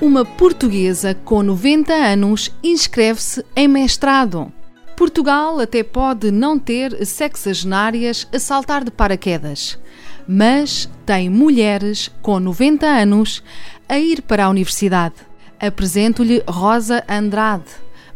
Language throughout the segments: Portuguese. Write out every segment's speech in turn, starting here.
Uma portuguesa com 90 anos inscreve-se em mestrado. Portugal até pode não ter sexagenárias a saltar de paraquedas, mas tem mulheres com 90 anos a ir para a universidade. Apresento-lhe Rosa Andrade,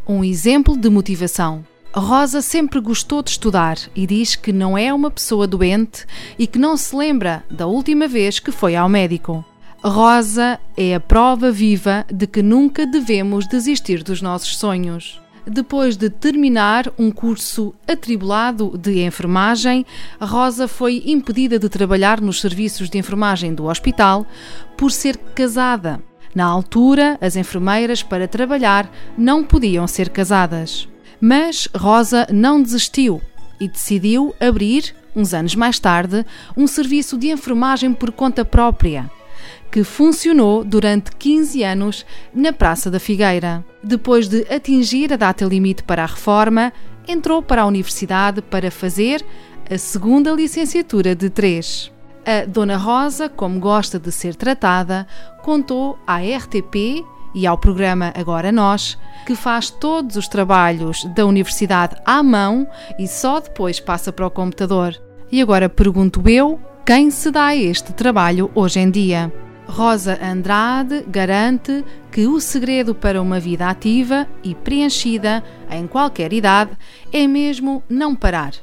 um exemplo de motivação. Rosa sempre gostou de estudar e diz que não é uma pessoa doente e que não se lembra da última vez que foi ao médico. Rosa é a prova viva de que nunca devemos desistir dos nossos sonhos. Depois de terminar um curso atribulado de enfermagem, Rosa foi impedida de trabalhar nos serviços de enfermagem do hospital por ser casada. Na altura, as enfermeiras para trabalhar não podiam ser casadas. Mas Rosa não desistiu e decidiu abrir, uns anos mais tarde, um serviço de enfermagem por conta própria que funcionou durante 15 anos na Praça da Figueira. Depois de atingir a data limite para a reforma, entrou para a universidade para fazer a segunda licenciatura de três. A Dona Rosa, como gosta de ser tratada, contou à RTP e ao programa Agora Nós, que faz todos os trabalhos da universidade à mão e só depois passa para o computador. E agora pergunto eu, quem se dá a este trabalho hoje em dia? Rosa Andrade garante que o segredo para uma vida ativa e preenchida em qualquer idade é mesmo não parar.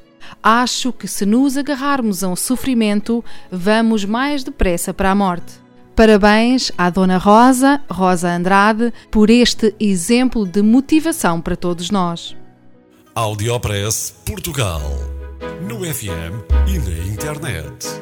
Acho que se nos agarrarmos a um sofrimento, vamos mais depressa para a morte. Parabéns à Dona Rosa, Rosa Andrade, por este exemplo de motivação para todos nós. Audiopress Portugal. No FM e na internet.